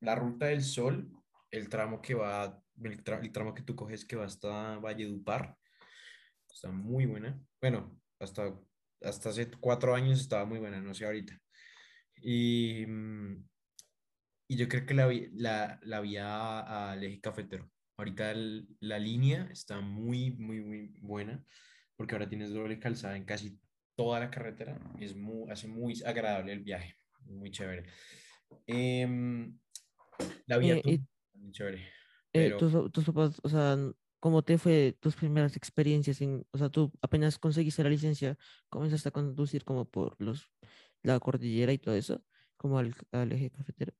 La Ruta del Sol, el tramo que va, el, tra- el tramo que tú coges que va hasta Valledupar, está muy buena. Bueno, hasta, hasta hace cuatro años estaba muy buena, no sé ahorita. Y, mm, y yo creo que la, la, la vía al eje cafetero. Ahorita el- la línea está muy, muy, muy buena porque ahora tienes doble calzada en casi toda la carretera. y Es muy, hace muy agradable el viaje, muy chévere. Em, la vía Eh, muy chévere. Eh, Pero tus, tus papás, o sea, ¿cómo te fue tus primeras experiencias en, o sea, tú apenas conseguiste la licencia, comenzaste a conducir como por los, la cordillera y todo eso, como al, al eje cafetero?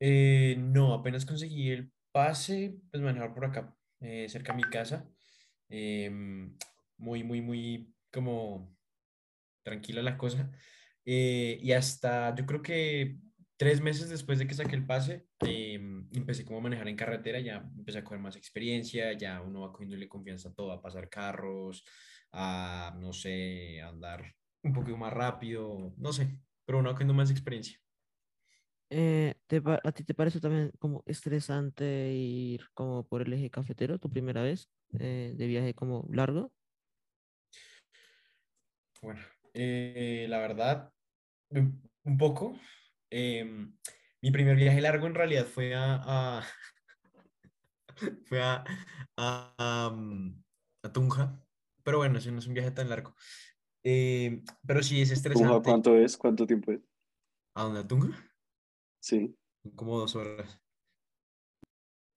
eh, no, apenas conseguí el pase, pues manejar por acá, eh, cerca de mi casa. Em, muy, muy, muy como tranquila la cosa. eh, y hasta yo creo que tres meses después de que saqué el pase, em, empecé como a manejar en carretera, ya empecé a coger más experiencia, ya uno va cogiéndole confianza a todo, a pasar carros, a, no sé, a andar un poquito más rápido, no sé, pero uno va cogiendo más experiencia. Eh, ¿te ¿a ti te parece también como estresante ir como por el eje cafetero tu primera vez eh, de viaje como largo? Bueno, eh, la verdad, un, poco. em, mi primer viaje largo en realidad fue a, a- fue a, a, a, mm, a Tunja, pero bueno, ese no es un viaje tan largo. Em, pero sí es Tunja, estresante. ¿cuánto es? ¿Cuánto tiempo es? ¿A dónde? ¿A Tunja? Sí. Como dos horas.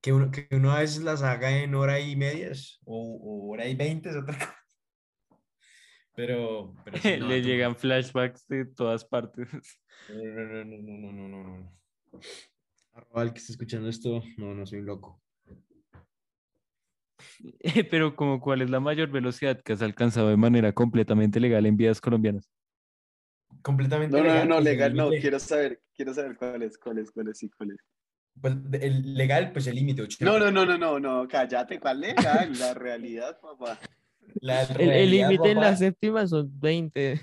Que uno, que uno a veces las haga en hora y medias o, hora y veinte es otra cosa. Pero, le llegan flashbacks de todas partes. No, no, no, no, no, no, no. Arroba el que está escuchando esto, no, no soy loco. Pero como cuál es la mayor velocidad que has alcanzado de manera completamente legal en vías colombianas? Completamente No, no, legal. no, pues, el legal, no, límite- quiero saber, quiero saber cuál es, cuál es, cuál es, sí, cuál es. Pues el legal, pues el límite 80. No, no, no, no, no, no, cállate, ¿cuál legal? La realidad, papá. La El el realidad, límite en la séptima son 20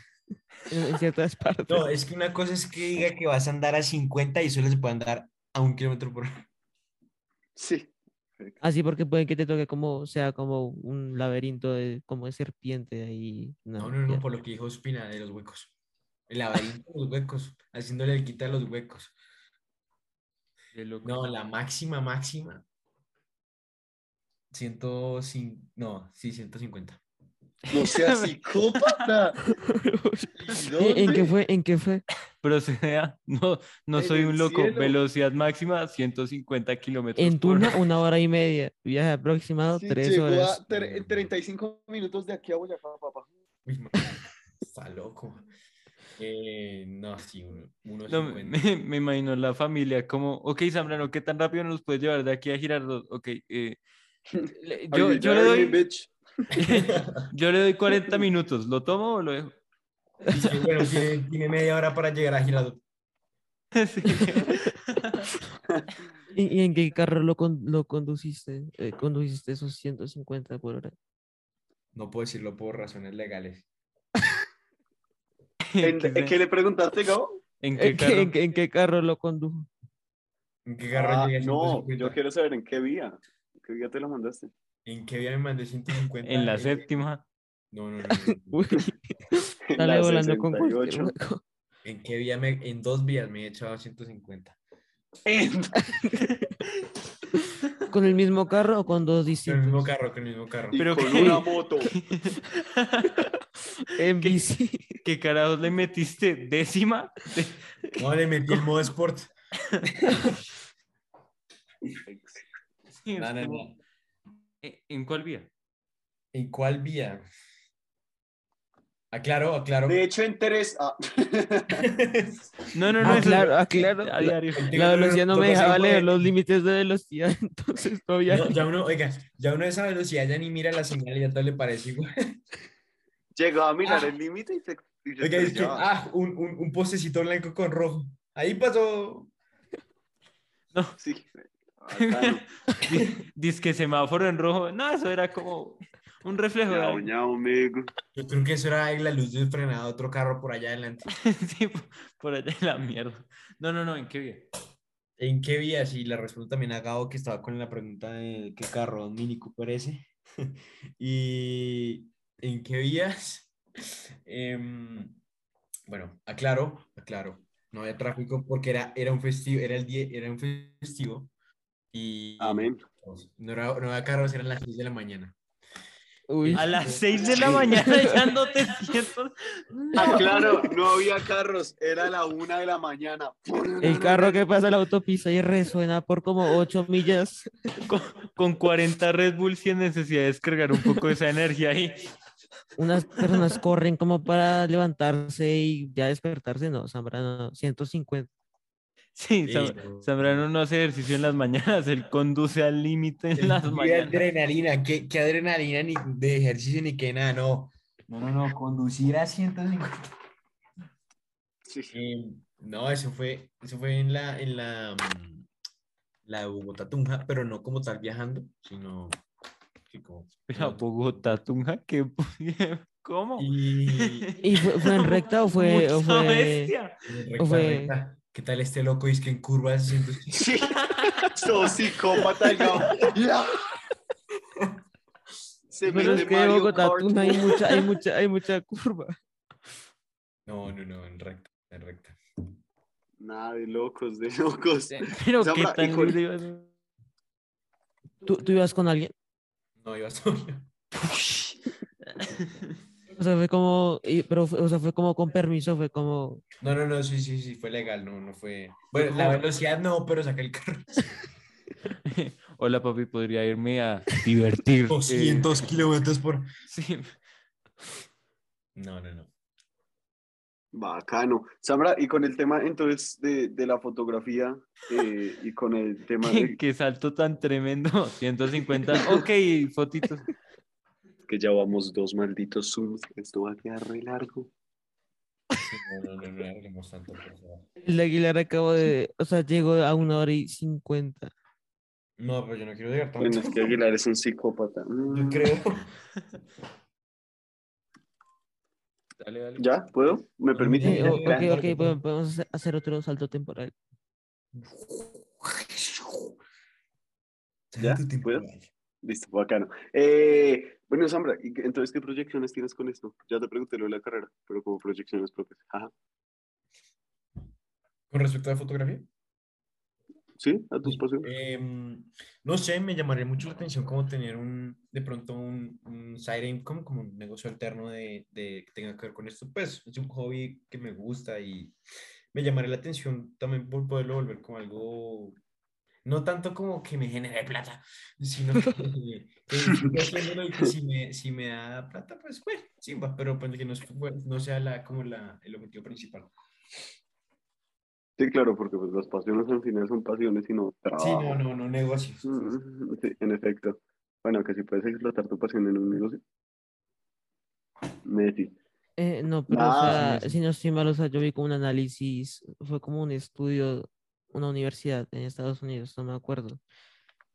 en, ciertas partes. No, es que una cosa es que diga que vas a andar a 50 y solo se puede andar a un kilómetro por hora. Sí. Así porque pueden que te toque como, sea como un laberinto de, como de serpiente ahí. No, No, no, no, por lo que dijo Spina de los huecos. El laberinto de los huecos, haciéndole el quita a los huecos. No, la máxima, máxima. 105, no, sí, 150. No seas psicópata. ¿Y ¿En qué fue? ¿En qué fue? Proceda. No, no soy un loco. cielo. Velocidad máxima 150 kilómetros En por. Tuna, una hora y media. Viaje aproximado, Sí, tres llegó horas. a tre- en 35 minutos de aquí a Boyacá, papá. Está loco. Eh, no, sí, uno, uno No, 50. me, me imagino la familia como, ok, Zambrano, ¿qué tan rápido nos puedes llevar de aquí a Girardot? Ok, eh, le- yo, yo le doy, bitch? yo le doy 40 minutos, ¿lo tomo o lo dejo? Dice, bueno, tiene, tiene media hora para llegar a Girardot. Sí. ¿Y, y en qué carro lo, con- lo conduciste? Eh, ¿Conduciste esos 150 por hora? No puedo decirlo por razones legales. ¿En, ¿Qué en qué le preguntaste, Gabo? ¿En qué ¿En qué, carro? en qué- en qué carro lo condujo? ¿En qué carro Ah, llegué no, 150? yo quiero saber en qué vía. ¿En qué vía te lo mandaste? ¿En qué vía me mandé 150? En la séptima. No, no, no. no. Uy, volando con cualquier 68. ¿En qué vía me, en dos vías me he echado 150? ¿Con el mismo carro o con dos Con el distintos? mismo carro, con el mismo carro. y Pero con qué- una moto. En ¿Qué- bici. ¿Qué carajos le metiste? ¿Décima? No, le metí el modo sport. Sí, es No, no, como, no. ¿e- ¿En cuál vía? ¿En cuál vía? Aclaro, aclaro. De hecho, en tres. Ah. No, no, no, Ah, eso claro, es ah, claro. a diario. La velocidad no me dejaba leer los límites de velocidad, entonces todavía. No, ya uno, oiga, ya uno de esa velocidad ya ni mira la señal y ya todo le parece igual. Llegó a mirar Ah. el límite y se. y se Oiga, es que, ah, un, un, un postecito blanco con rojo. Ahí pasó. Sí. Bacano. Dice que semáforo en rojo. No, eso era como un reflejo. de Ñao, algo. ñao, amigo. Yo creo que eso era la luz del frenado de otro carro por allá adelante. Sí, por- allá en la mierda. No, no, no, ¿en qué vía? ¿En qué vías? Y la respondo también a Gabo, que estaba con la pregunta de qué carro, un Mini Cooper ese. y ¿en qué vías? Em, bueno, aclaro, aclaro. No había tráfico porque era, era un festivo, era el día, era un festivo. Y Amén. no, era, no había carros, eran las 6 de la mañana. Uy, A las 6 de la mañana ya no te siento. Ah, claro, no había carros, era la una de la mañana. el carro que pasa a la autopista y resuena por como 8 millas. Con, con 40 Red Bull sin necesidad de descargar un poco de esa energía ahí. Unas personas corren como para levantarse y ya despertarse. No, Zambrano, 150. Sí, Sí, no. Zambrano no hace ejercicio en las mañanas, él conduce al límite en las Qué mañanas. adrenalina, qué, qué adrenalina ni de ejercicio ni que nada, no. No, no, no, conducir a 150. Sí. Eh, no, eso fue, eso fue en la, en la, mm, la de Bogotá Tunja, pero no como tal viajando, sino que como. Pero a Bogotá, Tunja, ¿qué? ¿Cómo? Y, ¿Y fue, fue en recta o fue, o Mucha fue, bestia. o fue- recta. ¿Qué tal este loco? Es que en curvas Sí, sos psicópata. Ya. Se Pero es que en Bogotá. Tuna hay mucha, hay mucha, hay mucha curva. No, no, no, en recta, en recta. Nada, de locos, de locos. Pero qué y tan con- libre iba a ser? ¿Tú, tú ibas con alguien? No, iba solo. O sea, fue como, y- pero fue, o sea, fue como con permiso, fue como, No, no, no, sí, sí, sí, fue legal, no, no fue. Bueno, la velocidad no, pero saqué el carro. Hola, papi, podría irme a divertir. eh, 200 kilómetros por. sí. No, no, no. Bacano. Sambra, y con el tema entonces de, de la fotografía eh, y con el tema de Qué salto tan tremendo. 150. Ok, fotitos. Que ya vamos dos malditos zooms, esto va a quedar re largo. No, no, no, tanto, el Aguilar acabó de, o sea, llegó a una hora y cincuenta. No, pero yo no quiero llegar tanto. Bueno, es que Aguilar es un psicópata. Yo Mm. creo. Dale, dale. ¿Ya? ¿Puedo? ¿Me permite? Eh, ok, ok, claro. podemos, podemos hacer- otro salto temporal. ¿Ya? ¿Puedo? Listo, bacano. Eh, bueno, Sambra, ¿y qué- entonces qué proyecciones tienes con esto? Ya te pregunté lo de la carrera, pero como proyecciones propias. Ajá. Con respecto a la fotografía, ¿Sí? ¿A tus pasiones? em, no sé, me llamaría mucho la atención como tener un, de pronto un, un side income, como un negocio alterno de, de que tenga que ver con esto. Pues es un hobby que me gusta y me llamaría la atención también por poderlo volver como algo, no tanto como que me genere plata, sino que, que si me, si me da plata, pues bueno, sí, va, pero pues que no, no sea la, como la, el objetivo principal. Sí, claro, porque pues las pasiones al final son pasiones y no trabajo. Sí, no, no, no negocios. Mm, Sí, en efecto. Bueno, que si puedes explotar tu pasión en un negocio. Messi. Eh, no, pero o Ah, sea, si no estoy mal, o sea, yo vi como un análisis, fue como un estudio, una universidad en Estados Unidos, no me acuerdo.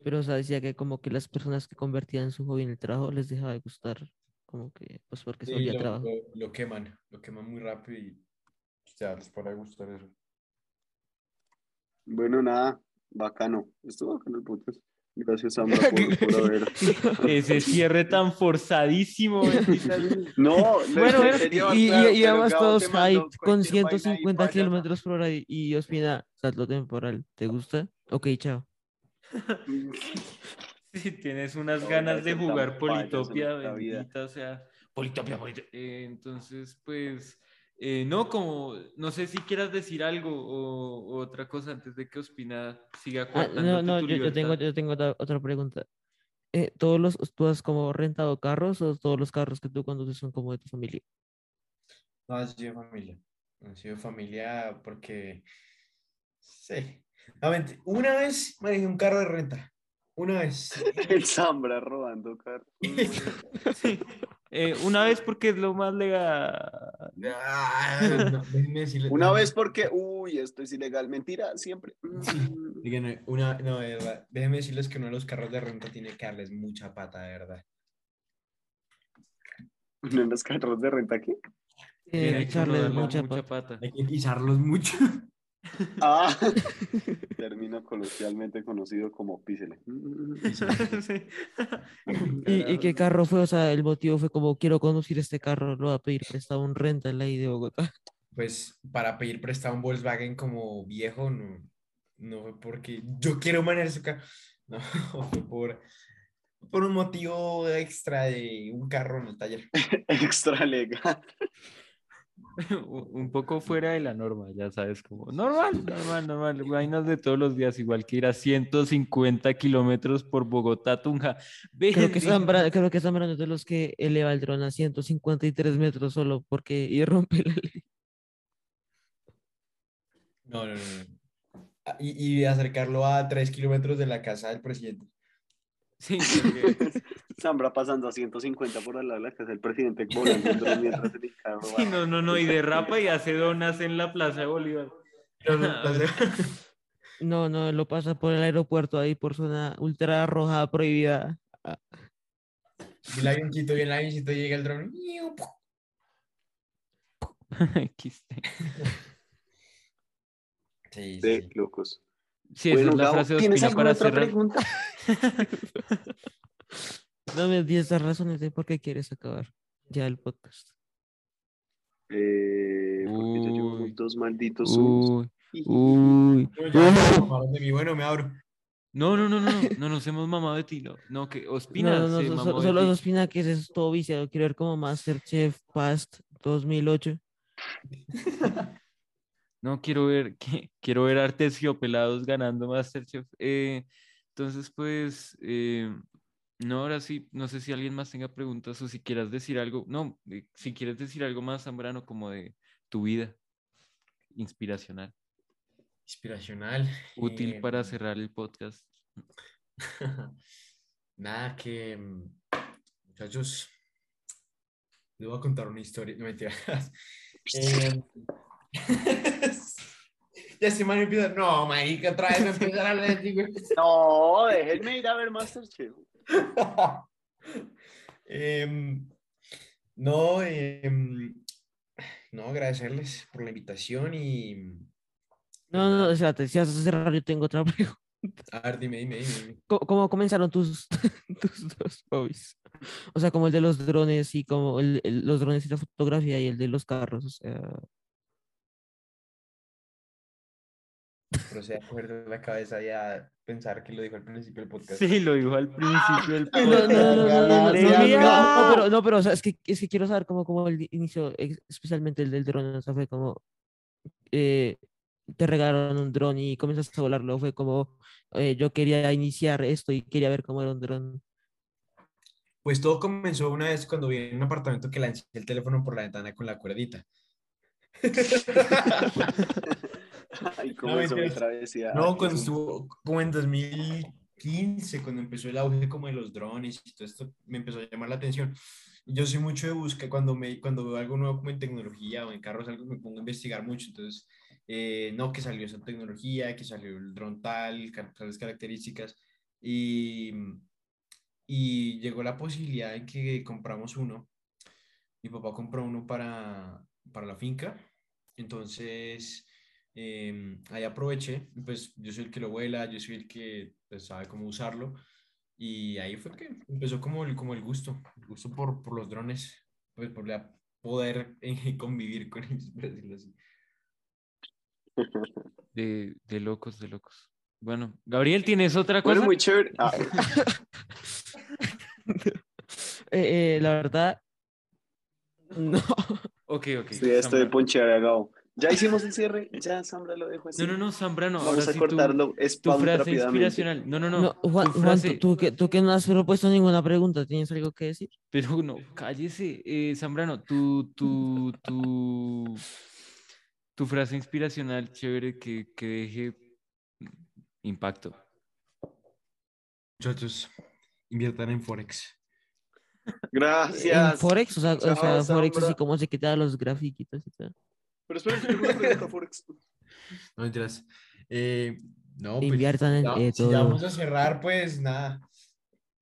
Pero, o sea, decía que como que las personas que convertían su hobby en el trabajo les dejaba de gustar, como que, pues porque se Sí, volvía lo, trabajo. lo- lo queman, lo queman muy rápido y ya les para de gustar eso. Bueno, nada, bacano. Estuvo bacano el podcast. Gracias, Sambra, por, por haber. Ese cierre tan forzadísimo. No, Bueno, bueno, llevar y, y, claro, y Gabo todos hype con cualquier vaina ahí 150 payasa. kilómetros por hora y, Ospina, salto temporal, ¿te gusta? Ok, chao. Si tienes unas No, ganas de jugar Politopia, vida. bendita, o sea, Politopia, Politopia. Eh, entonces, pues, eh, no, como, no sé si quieras decir algo o, o otra cosa antes de que Ospina siga Ah, no, no, tu yo, yo tengo, yo tengo otra, otra pregunta. Eh, ¿todos los, tú has como rentado carros o todos los carros que tú conduces son como de tu familia? No, ha sido familia. Ha sido familia porque. Sí. Nuevamente, una vez manejé un carro de renta. Una vez. El Zambra robando carros. Sí. Eh, una vez porque es lo más legal. Ah, no, Una vez porque, uy, esto es ilegal. Mentira, siempre. Mm. Oigan, una, no, de verdad, déjenme decirles que uno de los carros de renta tiene que darles mucha pata, de verdad. ¿No en los carros de renta aquí? Tiene que Hay que uno echarle darle mucha mucha pata. pata. Hay que pisarlos mucho. Ah, término coloquialmente conocido como písele. Sí. ¿Y, y qué carro fue? O sea, el motivo fue como, quiero conducir este carro, lo voy a pedir prestado un renta en la I de Bogotá. Pues para pedir prestado un Volkswagen como viejo, no, no fue porque yo quiero manejar ese carro. No, fue por, por un motivo extra de un carro en el taller. Extra legal. Un poco fuera de la norma, ya sabes, como normal, normal, normal. Vainas de todos los días, igual que ir a 150 kilómetros por Bogotá, Tunja. Creo que. Zambra- creo que Zambrano es de los que eleva el dron a 153 metros solo porque y rompe la ley. No, no, no. no. Ah, Y, y acercarlo a tres kilómetros de la casa del presidente. Sí, porque- Zambra pasando a 150 por al lado de la casa del presidente dron mientras en el carro sí, no, no, no, y derrapa y hace donas en la Plaza de Bolívar. No, no, lo pasa por el aeropuerto ahí por zona ultra roja prohibida. Y el avioncito, y el avioncito llega el dron. Quiste. Sí, sí, De sí. locos. Sí, esa Bueno, es la Gabo, frase de ¿tienes Ospina alguna para otra cerrar. pregunta? Dame 10 razones de por qué quieres acabar ya el podcast. Eh, porque ya llevamos Uy. dos malditos. Uy, uy. Ya me mamaron de mí. Bueno, me abro. No, no, no, no, no, no nos hemos mamado de ti, no. No, que Ospina No, no, no, se so- mamó so- de solo ti. Ospina que es todo viciado. Quiero ver como Masterchef Past 2008. No, quiero ver, que- quiero ver a Pelados ganando Masterchef. Eh, entonces, pues, eh, no, ahora sí, no sé si alguien más tenga preguntas o si quieras decir algo. No, eh, si quieres decir algo más, Zambrano, como de tu vida inspiracional, Inspiracional. útil eh, para cerrar el podcast. Nada que, mm, muchachos, les voy a contar una historia, no mentiras. Eh, ya se me empieza, no, marica, otra vez me empiezan a hablar de ti, güey. No, déjenme ir a ver Masterchef. Em, no, em, no, agradecerles por la invitación y, No, no, no, espérate, si vas a cerrar, yo tengo otra pregunta. a ver, dime, dime, dime. dime. ¿Cómo, cómo comenzaron tus, tus dos hobbies? O sea, como el de los drones y como el, el- los drones y la fotografía y el de los carros. O sea, procede a coger de la cabeza y a pensar que lo dijo al principio del podcast. Sí, lo dijo al principio del podcast. No, no, no, pero, no, pero o sea, es, que, es que quiero saber cómo, cómo el inicio, especialmente el del dron, fue como... Eh, te regalaron un dron y comenzaste a volarlo, fue como eh, yo quería iniciar esto y quería ver cómo era un dron. Pues todo comenzó una vez cuando vi en un apartamento que lancé el teléfono por la ventana con la cuerdita. Ay, No, cómo eso me travesía. No, cuando estuvo como en 2015, cuando empezó el auge como de los drones y todo esto, me empezó a llamar la atención. Yo soy mucho de buscar, cuando, me, cuando veo algo nuevo como en tecnología o en carros, algo me pongo a investigar mucho. Entonces, eh, no, que salió esa tecnología, que salió el dron tal, tales características. Y, y llegó la posibilidad de que compramos uno. Mi papá compró uno para, para la finca. Entonces, em, ahí aproveché, pues yo soy el que lo vuela, yo soy el que pues, sabe cómo usarlo. Y ahí fue que empezó como el, como el gusto, el gusto por, por los drones, pues por la- poder eh, convivir con ellos, por decirlo así. De, de locos, de locos. Bueno, Gabriel, ¿tienes otra cosa? Bueno, muy chévere. Ah, Eh, eh, la verdad, no. Ok, ok. estoy a Ya hicimos el cierre. Ya Sambra lo dejó así. No, no, no, Zambrano, Vamos ahora a sí cortarlo. tu, Es tu frase inspiracional. No, no, no. No, Juan, tu Juan, frase, tú, tú que, tú que no has propuesto ninguna pregunta, ¿tienes algo que decir? pero no, cállese. Eh, Zambrano, tu, tu, tu, tu frase inspiracional chévere que, que deje impacto. Muchachos, inviertan en Forex. Gracias. En Forex, o sea, o sea Forex así como se quita los grafiquitos y tal. Pero espera, yo tengo una pregunta, Forex. No mentiras. Eh, No, pues, Inviertan en ya- eh, si ya todo. vamos a cerrar, pues nada.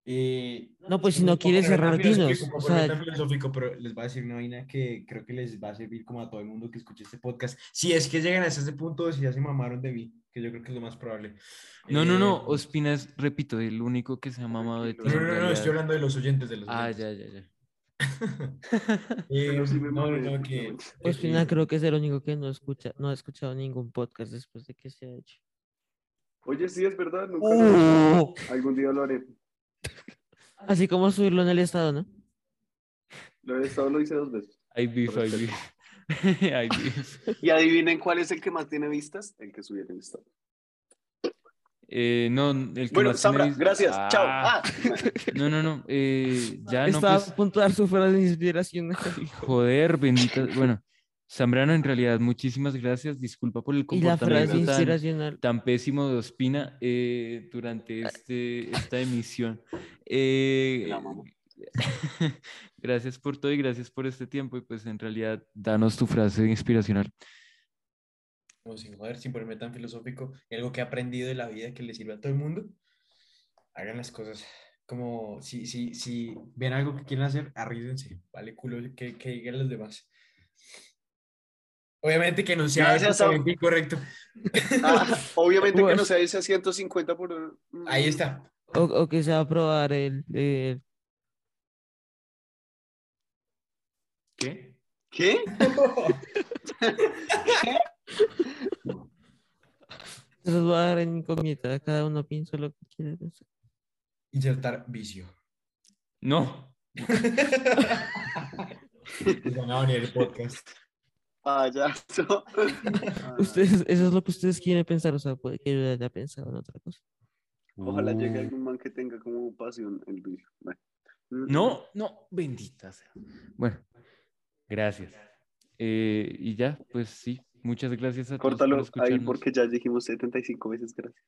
Eh, No, pues si no quieres cerrar, dinos. O sea, filosófico, pero les voy a decir una vaina que creo que les va a servir como a todo el mundo que escuche este podcast. Si es que llegan hasta ese punto, si ya se mamaron de mí, que yo creo que es lo más probable. No, no, no. Eh, Ospina es, repito, el único que se ha mamado de ti. No, no, no, no, estoy hablando de los oyentes de los Ah, oyentes. ya, ya, ya. Eh, Pero sí me no, no, mamé, no, que... Pues eh, Pina creo que es el único que no escucha, no ha escuchado ningún podcast después de que se ha hecho. Oye, sí, es verdad, nunca lo. Oh. Algún día lo haré. Así como subirlo en el estado, ¿no? Lo he estado, lo hice dos veces. Hay beef. Hay beef. Y adivinen cuál es el que más tiene vistas, el que subí en el estado. Eh, no, el que Bueno, Sambra, gracias, chao. Ah, Ah. No, no, no. eh, ya no, Estaba pues. a punto de dar su frase de inspiración. Joder, bendita. Bueno, Zambrano, en realidad, muchísimas gracias. Disculpa por el Y la frase comportamiento tan, tan pésimo de Ospina eh, durante este, esta emisión. Eh, La mamá. gracias por todo y gracias por este tiempo. Y pues en realidad, danos tu frase inspiracional. Como sin joder, sin ponerme tan filosófico, y algo que he aprendido de la vida que le sirve a todo el mundo, hagan las cosas. Como si, si, si ven algo que quieren hacer, arrídense, vale culo que, que digan los demás. Obviamente que no sea Sam. éticamente incorrecto. Ah, obviamente que no Pues- sea ese a 150 por... mm, Ahí está. O, o que se va a probar el, el- ¿Qué? ¿Qué? Se los voy a dar en incógnita. Cada uno piensa lo que quiere pensar. Insertar vicio. No. Venir el podcast. Payaso. Ustedes, eso es lo que ustedes quieren pensar. O sea, puede que yo haya pensado en otra cosa. Ojalá llegue Uh, algún man que tenga como pasión el vicio. Bueno. Mm, No, no, bendita sea. Bueno, gracias. Eh, y ya, pues sí, muchas gracias a todos por Córtalo ahí porque ya dijimos 75 veces gracias.